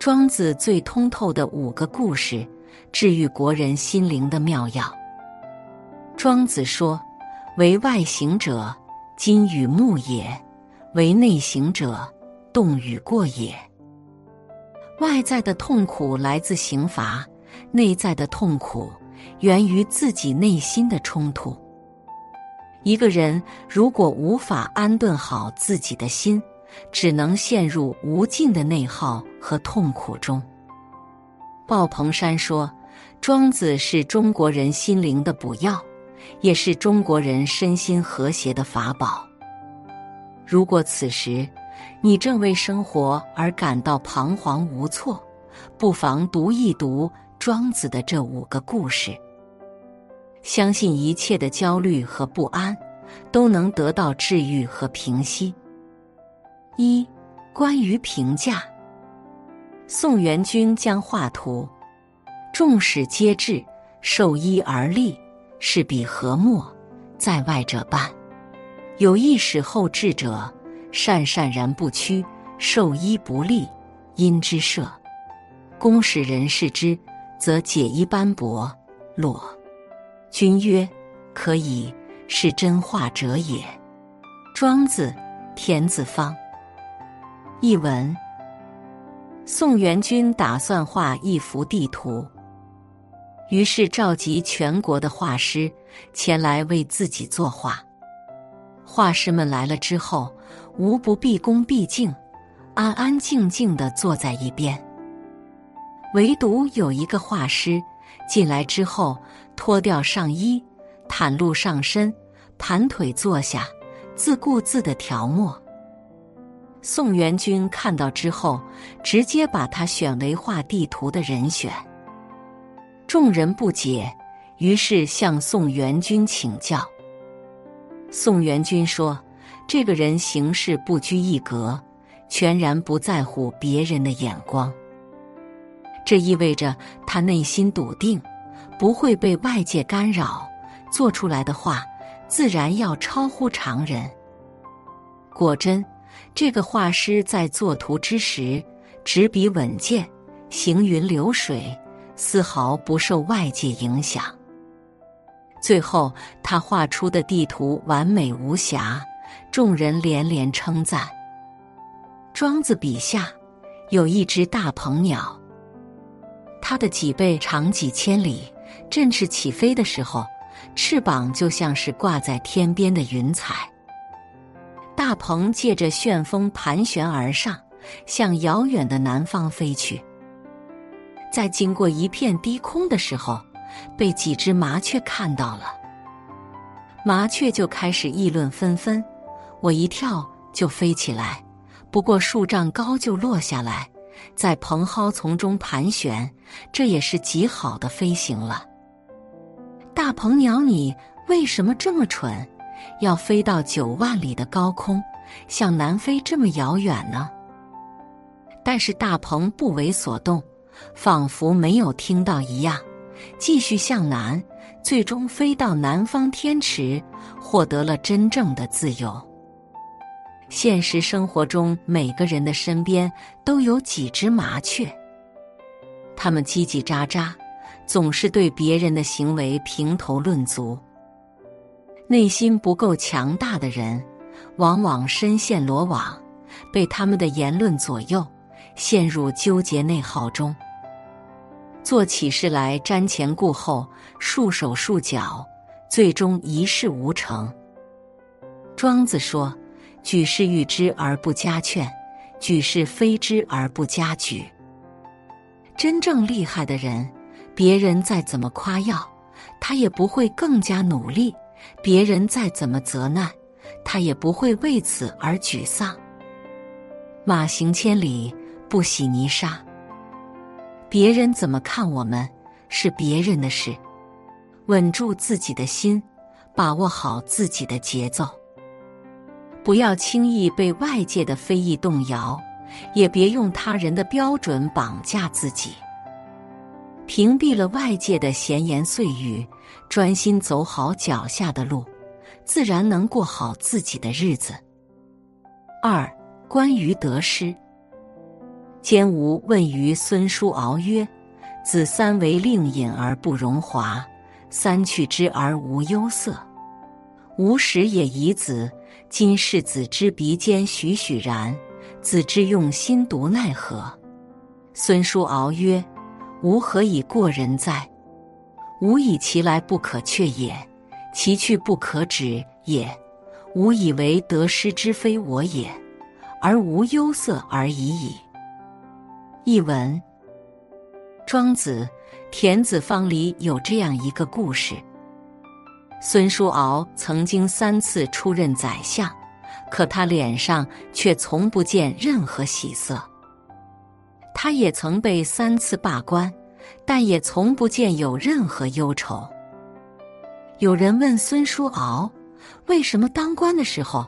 庄子最通透的五个故事，治愈国人心灵的妙药。庄子说：“为外行者，金与木也；为内行者，动与过也。”外在的痛苦来自刑罚，内在的痛苦源于自己内心的冲突。一个人如果无法安顿好自己的心，只能陷入无尽的内耗和痛苦中。鲍鹏山说：“庄子是中国人心灵的补药，也是中国人身心和谐的法宝。如果此时你正为生活而感到彷徨无措，不妨读一读庄子的这五个故事，相信一切的焦虑和不安都能得到治愈和平息。”一，关于评价。宋元君将画图，众使皆至，受衣而立，是彼何莫？在外者半。有一使后至者，善善然不屈，受衣不立，因之射。公使人视之，则解衣斑驳，落。君曰：“可以，是真画者也。”庄子，田子方。译文：宋元君打算画一幅地图，于是召集全国的画师前来为自己作画。画师们来了之后，无不毕恭毕敬，安安静静的坐在一边。唯独有一个画师进来之后，脱掉上衣，袒露上身，盘腿坐下，自顾自的调墨。宋元君看到之后，直接把他选为画地图的人选。众人不解，于是向宋元君请教。宋元君说：“这个人行事不拘一格，全然不在乎别人的眼光。这意味着他内心笃定，不会被外界干扰，做出来的画自然要超乎常人。”果真。这个画师在作图之时，执笔稳健，行云流水，丝毫不受外界影响。最后，他画出的地图完美无瑕，众人连连称赞。庄子笔下有一只大鹏鸟，它的脊背长几千里，振翅起飞的时候，翅膀就像是挂在天边的云彩。大鹏借着旋风盘旋而上，向遥远的南方飞去。在经过一片低空的时候，被几只麻雀看到了。麻雀就开始议论纷纷。我一跳就飞起来，不过数丈高就落下来，在蓬蒿丛中盘旋，这也是极好的飞行了。大鹏鸟，你为什么这么蠢？要飞到九万里的高空，向南飞这么遥远呢？但是大鹏不为所动，仿佛没有听到一样，继续向南，最终飞到南方天池，获得了真正的自由。现实生活中，每个人的身边都有几只麻雀，它们叽叽喳喳，总是对别人的行为评头论足。内心不够强大的人，往往深陷罗网，被他们的言论左右，陷入纠结内耗中，做起事来瞻前顾后，束手束脚，最终一事无成。庄子说：“举世誉之而不加劝，举世非之而不加沮。”真正厉害的人，别人再怎么夸耀，他也不会更加努力。别人再怎么责难，他也不会为此而沮丧。马行千里，不洗泥沙。别人怎么看我们，是别人的事。稳住自己的心，把握好自己的节奏，不要轻易被外界的非议动摇，也别用他人的标准绑架自己。屏蔽了外界的闲言碎语，专心走好脚下的路，自然能过好自己的日子。二、关于得失，兼吾问于孙叔敖曰：“子三为令尹而不荣华，三去之而无忧色。吾时也疑子，今世子之鼻尖栩栩然，子之用心独奈何？”孙叔敖曰：“吾何以过人哉？吾以其来不可却也，其去不可止也。吾以为得失之非我也，而无忧色而已矣。”译文：庄子《田子方》里有这样一个故事：孙叔敖曾经三次出任宰相，可他脸上却从不见任何喜色。他也曾被三次罢官，但也从不见有任何忧愁。有人问孙叔敖：“为什么当官的时候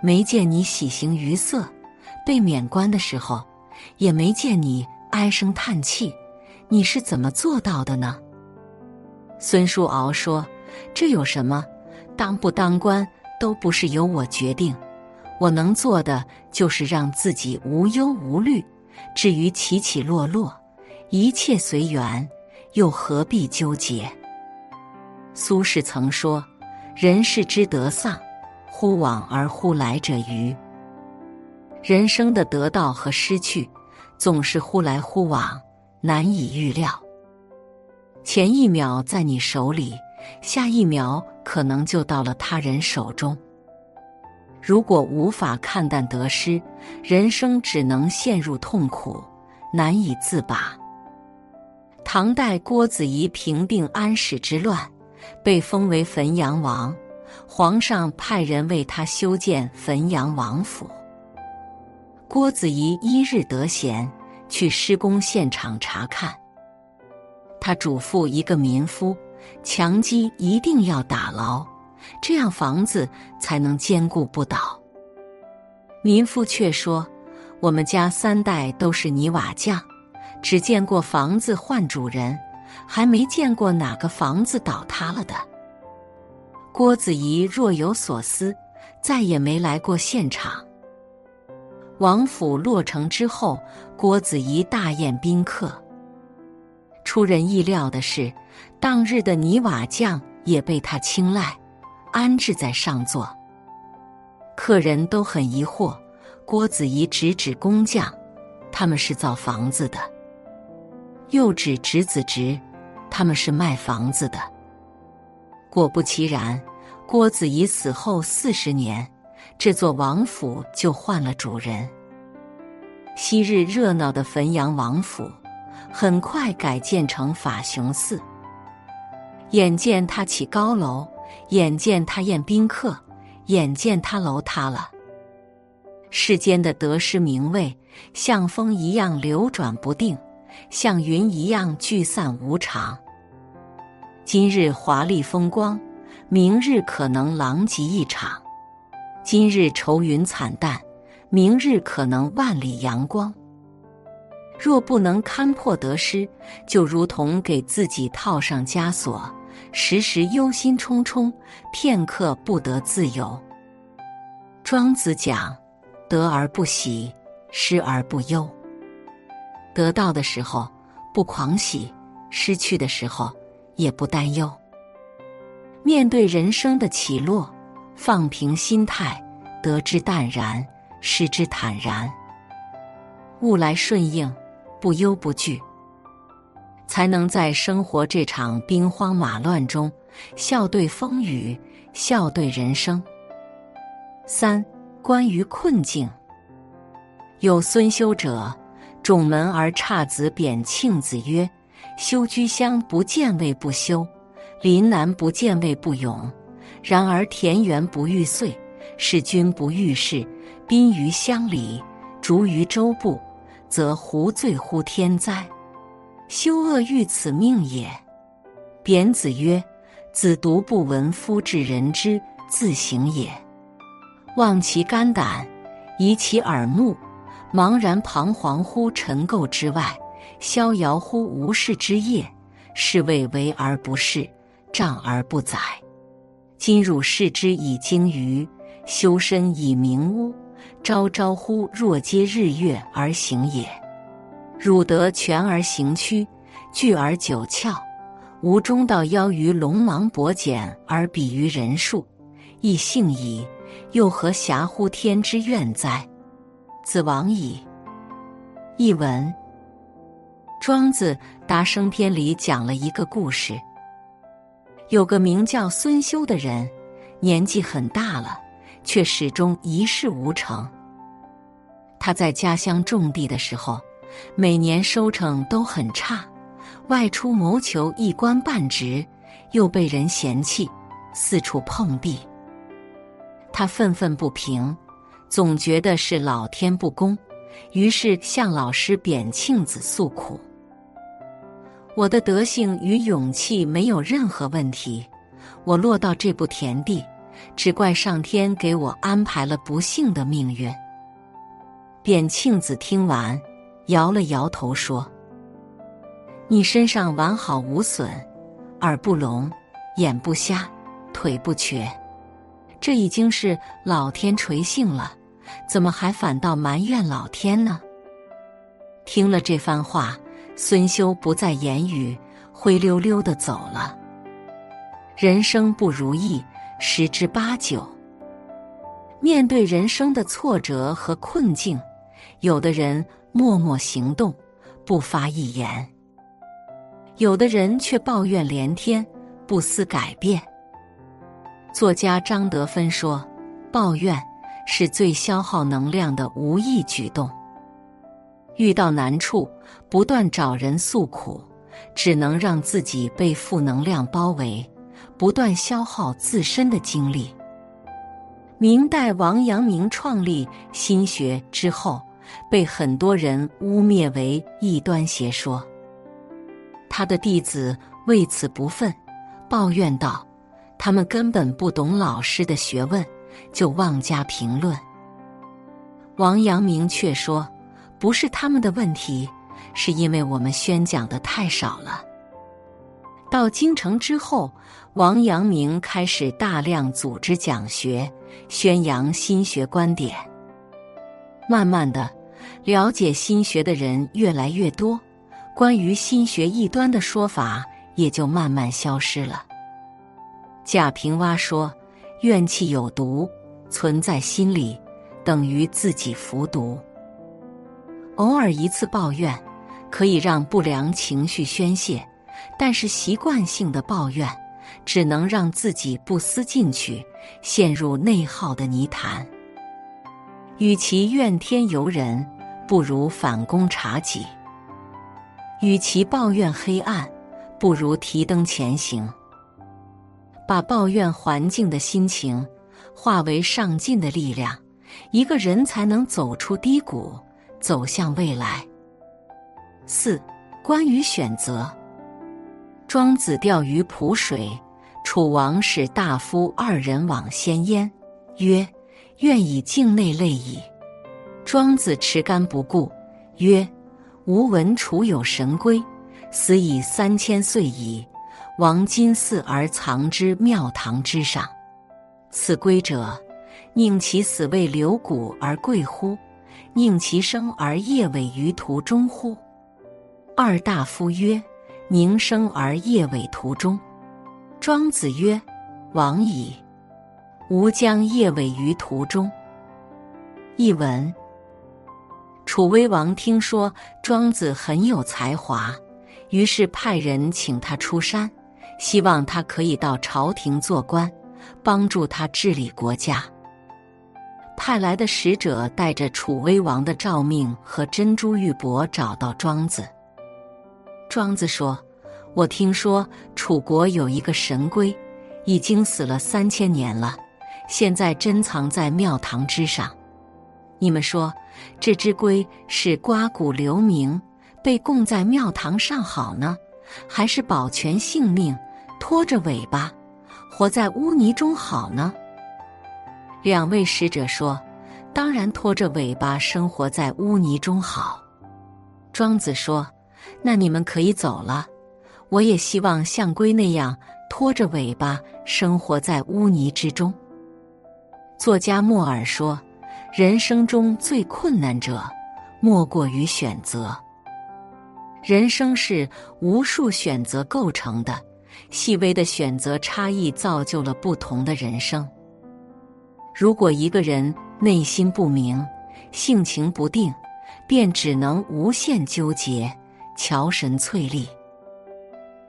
没见你喜形于色，被免官的时候也没见你唉声叹气？你是怎么做到的呢？”孙叔敖说：“这有什么？当不当官都不是由我决定，我能做的就是让自己无忧无虑。”至于起起落落，一切随缘，又何必纠结？苏轼曾说：“人世之得丧，忽往而忽来者愚。”人生的得到和失去，总是忽来忽往，难以预料。前一秒在你手里，下一秒可能就到了他人手中。如果无法看淡得失，人生只能陷入痛苦，难以自拔。唐代郭子仪平定安史之乱，被封为汾阳王，皇上派人为他修建汾阳王府。郭子仪一日得闲，去施工现场查看。他嘱咐一个民夫，墙基一定要打牢。这样房子才能坚固不倒。民夫却说：“我们家三代都是泥瓦匠，只见过房子换主人，还没见过哪个房子倒塌了的。”郭子仪若有所思，再也没来过现场。王府落成之后，郭子仪大宴宾客。出人意料的是，当日的泥瓦匠也被他青睐。安置在上座，客人都很疑惑。郭子仪直指工匠，他们是造房子的；又指侄子侄，他们是卖房子的。果不其然，郭子仪死后四十年，这座王府就换了主人。昔日热闹的汾阳王府，很快改建成法雄寺。眼见他起高楼。眼见他宴宾客，眼见他楼塌了。世间的得失名位，像风一样流转不定，像云一样聚散无常。今日华丽风光，明日可能狼藉一场；今日愁云惨淡，明日可能万里阳光。若不能看破得失，就如同给自己套上枷锁。时时忧心忡忡，片刻不得自由。庄子讲：得而不喜，失而不忧。得到的时候不狂喜，失去的时候也不担忧。面对人生的起落，放平心态，得之淡然，失之坦然。物来顺应，不忧不惧。才能在生活这场兵荒马乱中笑对风雨，笑对人生。三关于困境，有孙修者，种门而差子贬庆子曰：“修居乡不见位不修，临南不见位不勇。然而田园不遇岁，使君不遇事，宾于乡里，逐于州部，则胡罪乎天哉？”修恶欲此命也。贬子曰：“子独不闻夫至人之自省也。望其肝胆，疑其耳目，茫然彷徨乎尘垢之外，逍遥乎无事之业，是谓为而不恃，障而不宰。今汝视之以鲸鱼，修身以明屋，朝朝乎若皆日月而行也。汝得全而行曲，聚而九窍，吾中道邀于龙芒薄简而比于人数，亦幸矣。又何暇乎天之愿哉？子亡矣。译文：庄子《达生篇》里讲了一个故事，有个名叫孙修的人，年纪很大了，却始终一事无成。他在家乡种地的时候，每年收成都很差，外出谋求一官半职，又被人嫌弃，四处碰壁。他愤愤不平，总觉得是老天不公，于是向老师扁庆子诉苦：“我的德性与勇气没有任何问题，我落到这步田地，只怪上天给我安排了不幸的命运。”扁庆子听完，摇了摇头说：“你身上完好无损，耳不聋，眼不瞎，腿不瘸，这已经是老天垂幸了，怎么还反倒埋怨老天呢？”听了这番话，孙修不再言语，灰溜溜的走了。人生不如意，十之八九。面对人生的挫折和困境。有的人默默行动，不发一言；有的人却抱怨连天，不思改变。作家张德芬说：“抱怨是最消耗能量的无意举动。遇到难处，不断找人诉苦，只能让自己被负能量包围，不断消耗自身的精力。”明代王阳明创立心学之后。被很多人污蔑为异端邪说，他的弟子为此不忿，抱怨道：“他们根本不懂老师的学问，就妄加评论。”王阳明却说：“不是他们的问题，是因为我们宣讲的太少了。”到京城之后，王阳明开始大量组织讲学，宣扬心学观点，慢慢的。了解心学的人越来越多，关于心学异端的说法也就慢慢消失了。贾平凹说：“怨气有毒，存在心里，等于自己服毒。偶尔一次抱怨，可以让不良情绪宣泄，但是习惯性的抱怨，只能让自己不思进取，陷入内耗的泥潭。与其怨天尤人。”不如反躬察己，与其抱怨黑暗，不如提灯前行。把抱怨环境的心情化为上进的力量，一个人才能走出低谷，走向未来。四、关于选择，庄子钓鱼濮水，楚王使大夫二人往先焉，曰：“愿以境内类矣。”庄子持竿不顾，曰：“吾闻楚有神龟，死以三千岁矣。王今祀而藏之庙堂之上。此龟者，宁其死未留骨而贵乎？宁其生而夜尾于途中乎？”二大夫曰：“宁生而夜尾途中。”庄子曰：“往矣。吾将夜尾于途中。”译文。楚威王听说庄子很有才华，于是派人请他出山，希望他可以到朝廷做官，帮助他治理国家。派来的使者带着楚威王的诏命和珍珠玉帛找到庄子。庄子说：“我听说楚国有一个神龟，已经死了三千年了，现在珍藏在庙堂之上。你们说？”这只龟是刮骨留名，被供在庙堂上好呢，还是保全性命，拖着尾巴活在污泥中好呢？两位使者说：“当然拖着尾巴生活在污泥中好。”庄子说：“那你们可以走了，我也希望像龟那样拖着尾巴生活在污泥之中。”作家莫尔说。人生中最困难者，莫过于选择。人生是无数选择构成的，细微的选择差异造就了不同的人生。如果一个人内心不明，性情不定，便只能无限纠结，桥神翠丽。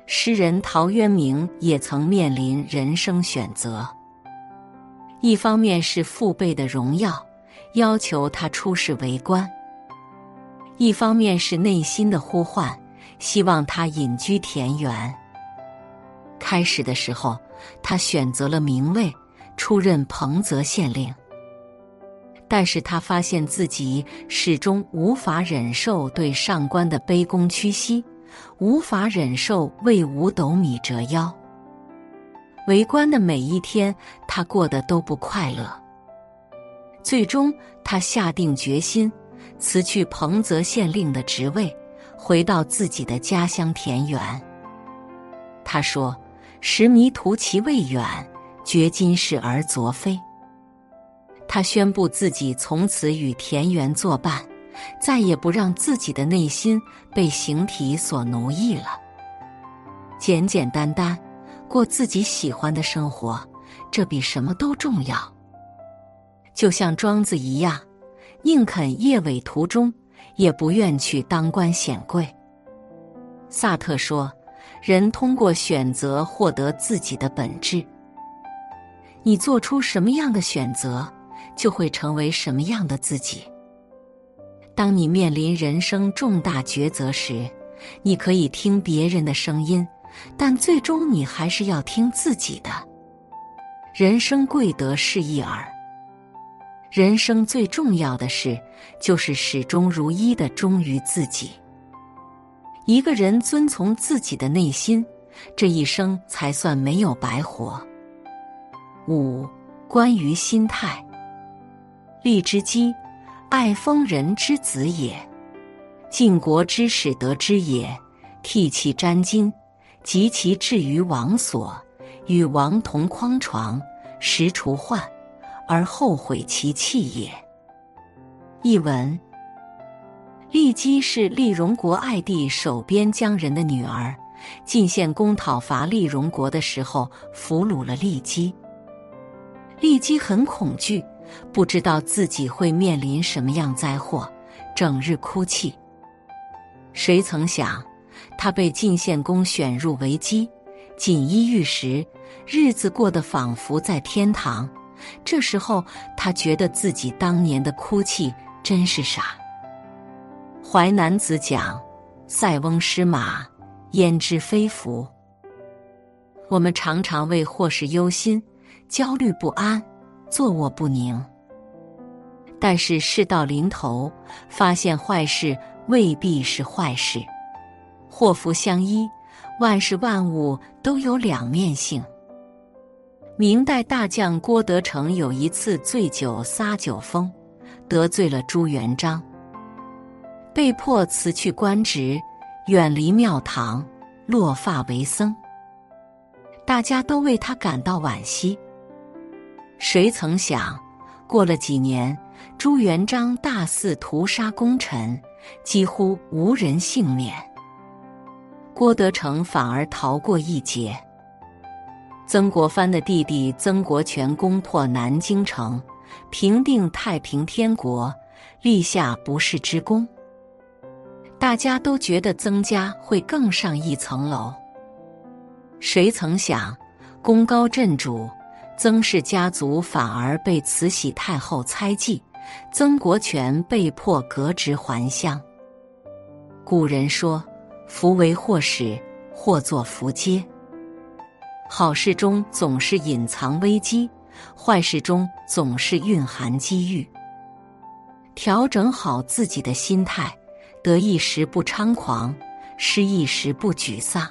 诗人陶渊明也曾面临人生选择，一方面是父辈的荣耀要求他出仕为官，一方面是内心的呼唤，希望他隐居田园。开始的时候，他选择了名位，出任彭泽县令。但是他发现自己始终无法忍受对上官的卑躬屈膝。无法忍受为五斗米折腰，为官的每一天，他过得都不快乐。最终，他下定决心辞去彭泽县令的职位，回到自己的家乡田园。他说：“时迷途其未远，觉今是而昨非。”他宣布自己从此与田园作伴。再也不让自己的内心被形体所奴役了，简简单单过自己喜欢的生活，这比什么都重要。就像庄子一样，宁肯夜尾途中，也不愿去当官显贵。萨特说：“人通过选择获得自己的本质，你做出什么样的选择，就会成为什么样的自己。”当你面临人生重大抉择时，你可以听别人的声音，但最终你还是要听自己的。人生贵得适意耳。人生最重要的事，就是始终如一的忠于自己。一个人遵从自己的内心，这一生才算没有白活。五、关于心态，荔枝姬。爱封人之子也，晋国之始得之也。替其沾巾，及其至于王所，与王同匡床，食除患，而后悔其弃也。译文：丽姬是丽荣国爱弟守边疆人的女儿，晋献公讨伐丽荣国的时候，俘虏了丽姬。丽姬很恐惧。不知道自己会面临什么样灾祸，整日哭泣。谁曾想，他被晋献公选入为姬，锦衣玉食，日子过得仿佛在天堂。这时候，他觉得自己当年的哭泣真是傻。《淮南子》讲：“塞翁失马，焉知非福。”我们常常为祸事忧心，焦虑不安。坐卧不宁，但是事到临头，发现坏事未必是坏事，祸福相依，万事万物都有两面性。明代大将郭德成有一次醉酒撒酒疯，得罪了朱元璋，被迫辞去官职，远离庙堂，落发为僧。大家都为他感到惋惜。谁曾想，过了几年，朱元璋大肆屠杀功臣，几乎无人幸免。郭德成反而逃过一劫。曾国藩的弟弟曾国荃攻破南京城，平定太平天国，立下不世之功。大家都觉得曾家会更上一层楼。谁曾想，功高震主。曾氏家族反而被慈禧太后猜忌，曾国荃被迫革职还乡。古人说：“福为祸始，祸作福接。”好事中总是隐藏危机，坏事中总是蕴含机遇。调整好自己的心态，得意时不猖狂，失意时不沮丧，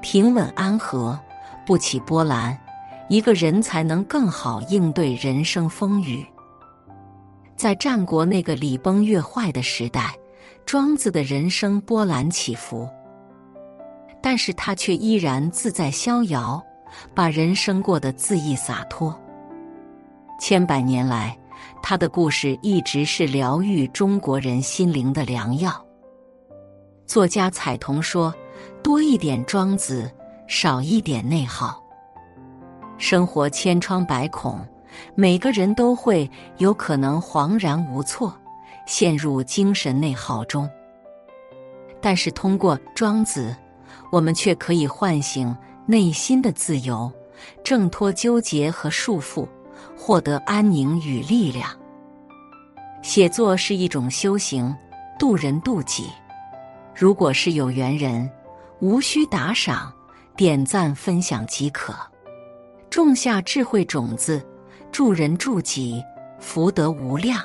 平稳安和，不起波澜。一个人才能更好应对人生风雨。在战国那个礼崩乐坏的时代，庄子的人生波澜起伏，但是他却依然自在逍遥，把人生过得恣意洒脱。千百年来，他的故事一直是疗愈中国人心灵的良药。作家彩童说：“多一点庄子，少一点内耗。生活千疮百孔，每个人都会有可能恍然无措，陷入精神内耗中。但是通过庄子，我们却可以唤醒内心的自由，挣脱纠结和束缚，获得安宁与力量。写作是一种修行，渡人渡己。如果是有缘人，无需打赏，点赞分享即可，种下智慧种子，助人助己，福德无量。